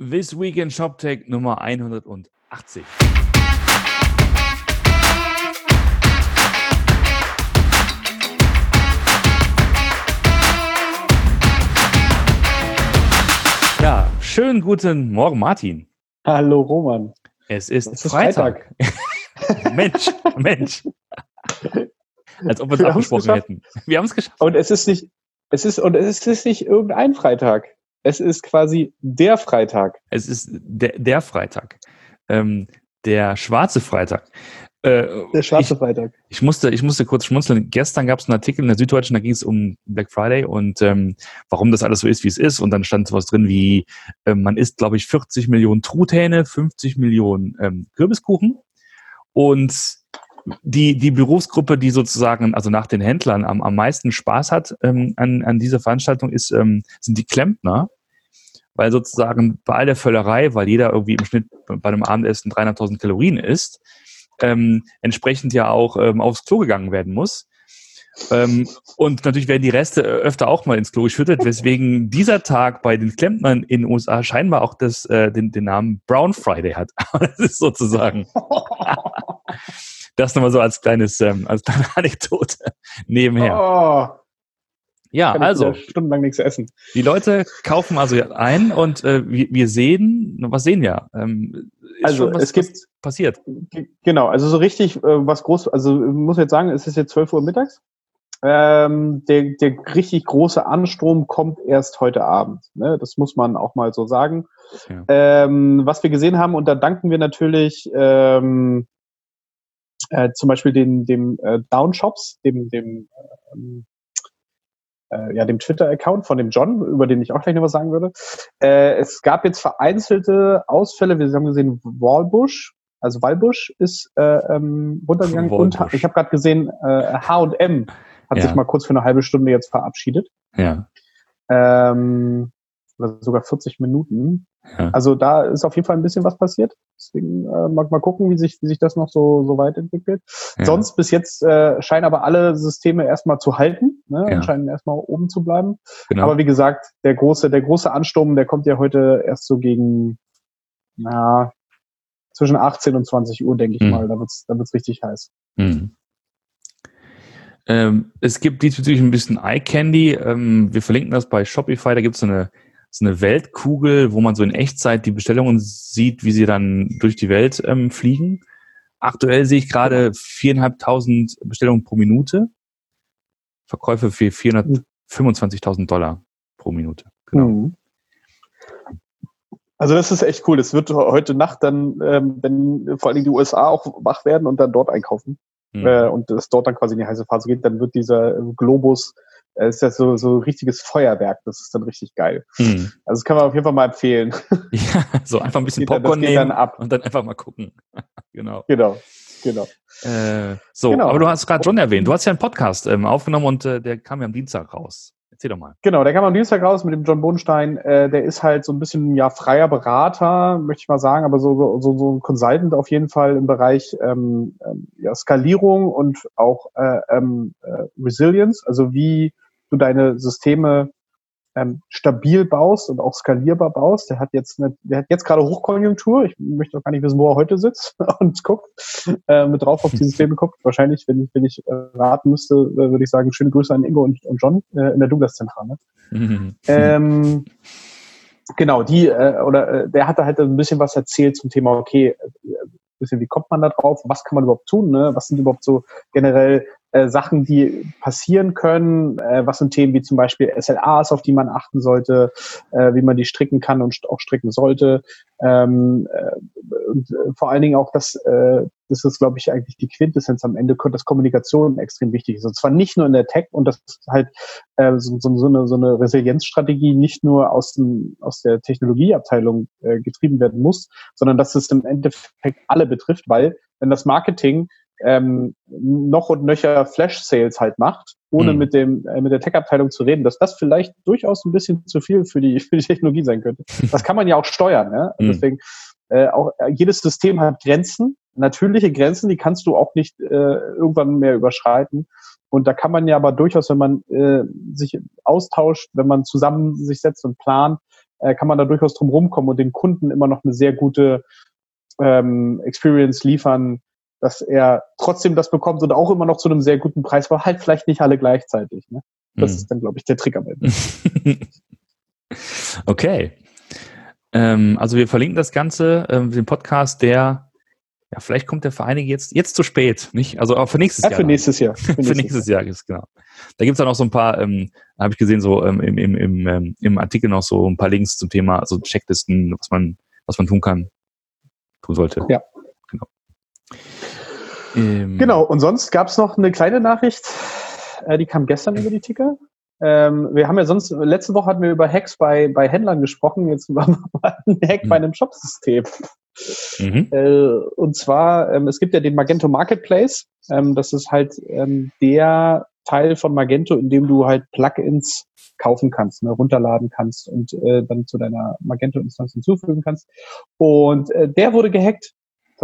This Weekend ShopTech Nummer 180. Ja, schönen guten Morgen, Martin. Hallo, Roman. Es ist, es ist Freitag. Freitag. Mensch, Mensch. Als ob wir es abgesprochen hätten. Wir haben es geschafft. Und es ist nicht, es ist, und es ist nicht irgendein Freitag. Es ist quasi der Freitag. Es ist der, der Freitag. Ähm, der schwarze Freitag. Äh, der schwarze ich, Freitag. Ich musste, ich musste kurz schmunzeln. Gestern gab es einen Artikel in der Süddeutschen, da ging es um Black Friday und ähm, warum das alles so ist, wie es ist. Und dann stand sowas drin wie, äh, man isst, glaube ich, 40 Millionen Truthähne, 50 Millionen ähm, Kürbiskuchen. Und die, die Berufsgruppe, die sozusagen, also nach den Händlern am, am meisten Spaß hat ähm, an, an dieser Veranstaltung, ist, ähm, sind die Klempner. Weil sozusagen bei all der Völlerei, weil jeder irgendwie im Schnitt bei einem Abendessen 300.000 Kalorien isst, ähm, entsprechend ja auch ähm, aufs Klo gegangen werden muss. Ähm, und natürlich werden die Reste öfter auch mal ins Klo geschüttet, weswegen dieser Tag bei den Klempnern in den USA scheinbar auch das, äh, den, den Namen Brown Friday hat. Das ist sozusagen. Das nochmal so als kleines, ähm, als kleine Anekdote nebenher. Oh. Ja, also. Stundenlang nichts essen. Die Leute kaufen also ein und äh, wir, wir sehen, was sehen wir? Ähm, also was, es gibt passiert. Genau, also so richtig äh, was groß, also muss jetzt sagen, es ist jetzt 12 Uhr mittags. Ähm, der, der richtig große Anstrom kommt erst heute Abend. Ne? Das muss man auch mal so sagen. Ja. Ähm, was wir gesehen haben, und da danken wir natürlich ähm, äh, zum Beispiel den, dem äh, Downshops, dem, dem, ähm, äh, ja, dem Twitter-Account von dem John, über den ich auch gleich noch was sagen würde. Äh, es gab jetzt vereinzelte Ausfälle. Wir haben gesehen, Wallbush, also Wallbush ist äh, ähm, runtergegangen. Und ich habe gerade gesehen, H&M hat ja. sich mal kurz für eine halbe Stunde jetzt verabschiedet. Ja. Ähm, oder sogar 40 Minuten. Ja. Also da ist auf jeden Fall ein bisschen was passiert. Deswegen äh, mal, mal gucken, wie sich, wie sich das noch so, so weit entwickelt. Ja. Sonst bis jetzt äh, scheinen aber alle Systeme erstmal zu halten, ne? Ja. scheinen erstmal oben zu bleiben. Genau. Aber wie gesagt, der große, der große Ansturm, der kommt ja heute erst so gegen na, zwischen 18 und 20 Uhr, denke ich hm. mal. Da wird's, da wird's richtig heiß. Hm. Ähm, es gibt diesbezüglich ein bisschen Eye Candy. Ähm, wir verlinken das bei Shopify. Da gibt es so eine so eine Weltkugel, wo man so in Echtzeit die Bestellungen sieht, wie sie dann durch die Welt ähm, fliegen. Aktuell sehe ich gerade viereinhalbtausend Bestellungen pro Minute. Verkäufe für 425.000 Dollar pro Minute. Genau. Mhm. Also das ist echt cool. Das wird heute Nacht dann, ähm, wenn vor allen Dingen die USA auch wach werden und dann dort einkaufen mhm. äh, und es dort dann quasi in die heiße Phase geht, dann wird dieser Globus ist ja so, so richtiges Feuerwerk, das ist dann richtig geil. Hm. Also das kann man auf jeden Fall mal empfehlen. Ja, so einfach ein bisschen Popcorn nehmen dann ab. und dann einfach mal gucken. genau. Genau, genau. Äh, so, genau. aber du hast gerade John erwähnt, du hast ja einen Podcast ähm, aufgenommen und äh, der kam ja am Dienstag raus. Erzähl doch mal. Genau, der kam am Dienstag raus mit dem John Bodenstein. Äh, der ist halt so ein bisschen ja freier Berater, möchte ich mal sagen, aber so, so, so ein Consultant auf jeden Fall im Bereich ähm, ähm ja, Skalierung und auch äh, ähm, äh, Resilience. Also wie du deine Systeme ähm, stabil baust und auch skalierbar baust. Der hat jetzt eine, der hat jetzt gerade Hochkonjunktur. Ich möchte auch gar nicht wissen, wo er heute sitzt und guckt, äh, mit drauf auf die Systeme guckt. Wahrscheinlich, wenn ich, wenn ich äh, raten müsste, äh, würde ich sagen, schöne Grüße an Ingo und, und John äh, in der Douglas-Zentrale. ähm, genau, die, äh, oder äh, der hatte halt ein bisschen was erzählt zum Thema, okay, äh, bisschen, wie kommt man da drauf, was kann man überhaupt tun, ne? was sind überhaupt so generell äh, Sachen, die passieren können, äh, was sind Themen wie zum Beispiel SLAs, auf die man achten sollte, äh, wie man die stricken kann und auch stricken sollte. Ähm, äh, und äh, vor allen Dingen auch das, das ist, glaube ich, eigentlich die Quintessenz am Ende, dass Kommunikation extrem wichtig ist. Und zwar nicht nur in der Tech und das halt äh, so, so, so, eine, so eine Resilienzstrategie nicht nur aus, dem, aus der Technologieabteilung äh, getrieben werden muss, sondern dass es im Endeffekt alle betrifft, weil wenn das Marketing ähm, noch und nöcher Flash-Sales halt macht, ohne mhm. mit dem äh, mit der Tech-Abteilung zu reden, dass das vielleicht durchaus ein bisschen zu viel für die für die Technologie sein könnte. Das kann man ja auch steuern. Ne? Mhm. Deswegen äh, auch äh, jedes System hat Grenzen, natürliche Grenzen, die kannst du auch nicht äh, irgendwann mehr überschreiten. Und da kann man ja aber durchaus, wenn man äh, sich austauscht, wenn man zusammen sich setzt und plant, äh, kann man da durchaus drum rumkommen und den Kunden immer noch eine sehr gute ähm, Experience liefern, dass er trotzdem das bekommt und auch immer noch zu einem sehr guten Preis, aber halt vielleicht nicht alle gleichzeitig. Ne? Das mhm. ist dann, glaube ich, der Trick am Ende. okay. Ähm, also wir verlinken das Ganze, ähm, den Podcast, der ja, vielleicht kommt der für einige jetzt, jetzt zu spät, nicht? Also auch für nächstes ja, Jahr. Für nächstes Jahr. Für nächstes, für nächstes Jahr, ist genau. Da gibt's dann auch so ein paar, ähm, habe ich gesehen, so ähm, im, im, im, ähm, im Artikel noch so ein paar Links zum Thema, also Checklisten, was man, was man tun kann, tun sollte. Ja. Genau. Ähm, genau, und sonst gab's noch eine kleine Nachricht, äh, die kam gestern über die Ticker. Ähm, wir haben ja sonst, letzte Woche hatten wir über Hacks bei, bei Händlern gesprochen, jetzt wir mal einen Hack mhm. bei einem Shopsystem. Mhm. Äh, und zwar, ähm, es gibt ja den Magento Marketplace. Ähm, das ist halt ähm, der Teil von Magento, in dem du halt Plugins kaufen kannst, ne, runterladen kannst und äh, dann zu deiner Magento-Instanz hinzufügen kannst. Und äh, der wurde gehackt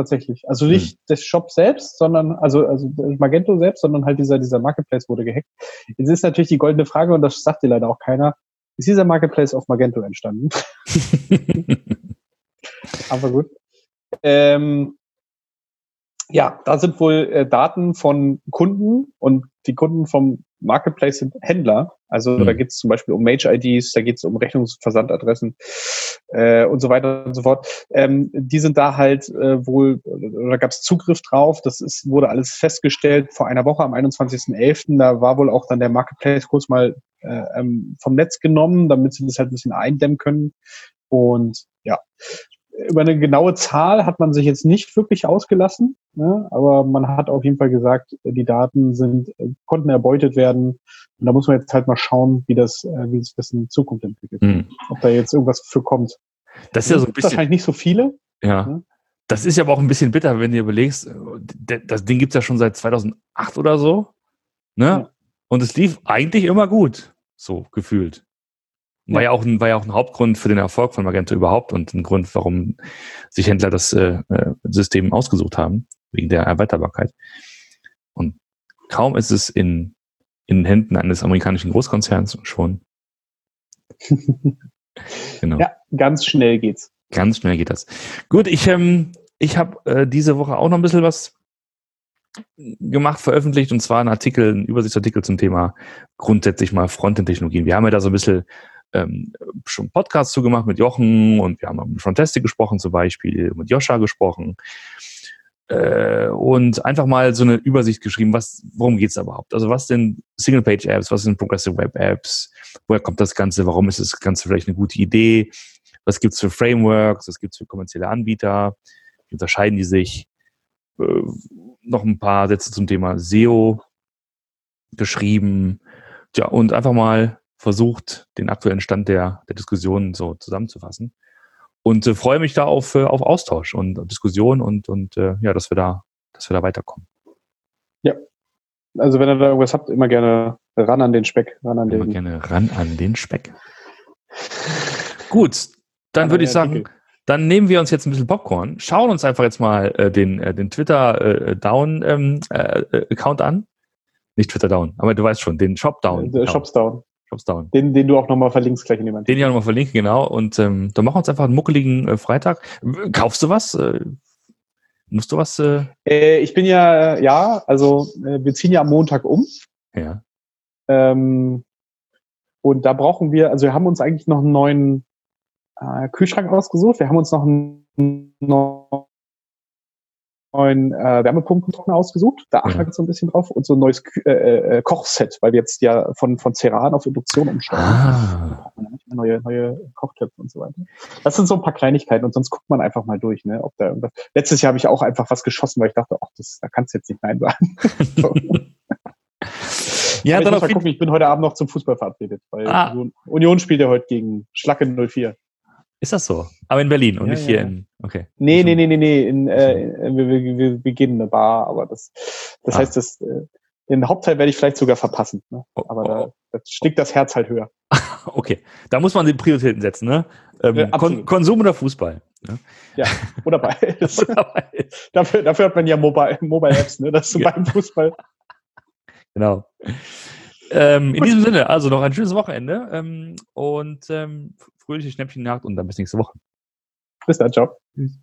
tatsächlich. Also nicht mhm. des Shop selbst, sondern, also, also Magento selbst, sondern halt dieser, dieser Marketplace wurde gehackt. Jetzt ist natürlich die goldene Frage, und das sagt dir leider auch keiner, ist dieser Marketplace auf Magento entstanden? Aber gut. Ähm, ja, da sind wohl äh, Daten von Kunden und die Kunden vom Marketplace sind Händler. Also mhm. da geht es zum Beispiel um Mage-IDs, da geht es um Rechnungsversandadressen äh, und so weiter und so fort. Ähm, die sind da halt äh, wohl, oder gab es Zugriff drauf. Das ist, wurde alles festgestellt vor einer Woche am 21.11. Da war wohl auch dann der Marketplace kurz mal äh, ähm, vom Netz genommen, damit sie das halt ein bisschen eindämmen können. Und ja, über eine genaue Zahl hat man sich jetzt nicht wirklich ausgelassen, ne? aber man hat auf jeden Fall gesagt, die Daten sind, konnten erbeutet werden. Und da muss man jetzt halt mal schauen, wie das, äh, wie sich das in Zukunft entwickelt. Mhm. Ob da jetzt irgendwas für kommt. Das ist ja so ein bisschen. Wahrscheinlich nicht so viele. Ja. Ne? Das ist ja aber auch ein bisschen bitter, wenn du überlegst, das Ding gibt's ja schon seit 2008 oder so. Ne? Ja. Und es lief eigentlich immer gut, so gefühlt. War ja auch ein, war ja auch ein Hauptgrund für den Erfolg von Magento überhaupt und ein Grund, warum sich Händler das äh, äh, System ausgesucht haben, wegen der Erweiterbarkeit. Und kaum ist es in, in Händen eines amerikanischen Großkonzerns schon. genau. Ja, ganz schnell geht's. Ganz schnell geht das. Gut, ich, ähm, ich habe äh, diese Woche auch noch ein bisschen was gemacht, veröffentlicht, und zwar ein Artikel, ein Übersichtsartikel zum Thema grundsätzlich mal Frontend-Technologien. Wir haben ja da so ein bisschen ähm, schon Podcasts zugemacht mit Jochen und wir haben mit Frontastic gesprochen zum Beispiel, mit Joscha gesprochen. Äh, und einfach mal so eine Übersicht geschrieben, was, worum geht's da überhaupt? Also was sind Single-Page-Apps, was sind Progressive Web-Apps, woher kommt das Ganze, warum ist das Ganze vielleicht eine gute Idee, was gibt's für Frameworks, was gibt's für kommerzielle Anbieter, wie unterscheiden die sich, äh, noch ein paar Sätze zum Thema SEO geschrieben, ja, und einfach mal versucht, den aktuellen Stand der, der Diskussion so zusammenzufassen. Und äh, freue mich da auf, äh, auf Austausch und Diskussion und, und äh, ja, dass wir da, dass wir da weiterkommen. Ja. Also wenn ihr da irgendwas habt, immer gerne ran an den Speck. Ran an immer den gerne ran an den Speck. Gut, dann würde ich sagen, dann nehmen wir uns jetzt ein bisschen Popcorn, schauen uns einfach jetzt mal äh, den, äh, den Twitter äh, Down ähm, äh, Account an. Nicht Twitter Down, aber du weißt schon, den Shop Down. Der Shops Down. Shops Down. Den, den du auch nochmal verlinkst gleich in dem Den ich auch nochmal verlinke, genau. Und ähm, dann machen wir uns einfach einen muckeligen äh, Freitag. Kaufst du was? Äh, musst du was? Äh? äh ich bin ja, ja, also äh, wir ziehen ja am Montag um. Ja. Ähm, und da brauchen wir, also wir haben uns eigentlich noch einen neuen äh, Kühlschrank ausgesucht. Wir haben uns noch einen neuen neuen äh, Wärmepumpentrockner ausgesucht. Da achten wir jetzt so ein bisschen drauf. Und so ein neues äh, äh, Kochset, weil wir jetzt ja von, von Ceran auf Induktion umsteigen. Ah. Neue, neue Kochtöpfe und so weiter. Das sind so ein paar Kleinigkeiten und sonst guckt man einfach mal durch, ne, ob da irgendwas. Letztes Jahr habe ich auch einfach was geschossen, weil ich dachte, ach, das, da kannst du jetzt nicht Nein sagen. ja, dann ich, muss mal gucken, ich bin heute Abend noch zum Fußball verabredet, weil ah. Union spielt ja heute gegen Schlacke 04. Ist das so? Aber in Berlin und ja, nicht ja. hier in. Okay. Nee, nee, nee, nee, nee. In, äh, wir, wir, wir beginnen eine Bar, aber das, das ah. heißt, das, äh, den Hauptteil werde ich vielleicht sogar verpassen. Ne? Oh, aber da, oh. da schlägt das Herz halt höher. okay. Da muss man die Prioritäten setzen, ne? Ähm, ja, Kon Konsum oder Fußball? Ne? Ja, oder beides. oder beides. dafür, dafür hat man ja Mobile, Mobile Apps, ne? Das ist beim Fußball. Genau. Ähm, in diesem Sinne, also noch ein schönes Wochenende ähm, und ähm, fröhliche Schnäppchenjagd und dann bis nächste Woche. Bis dann, ciao. Tschüss.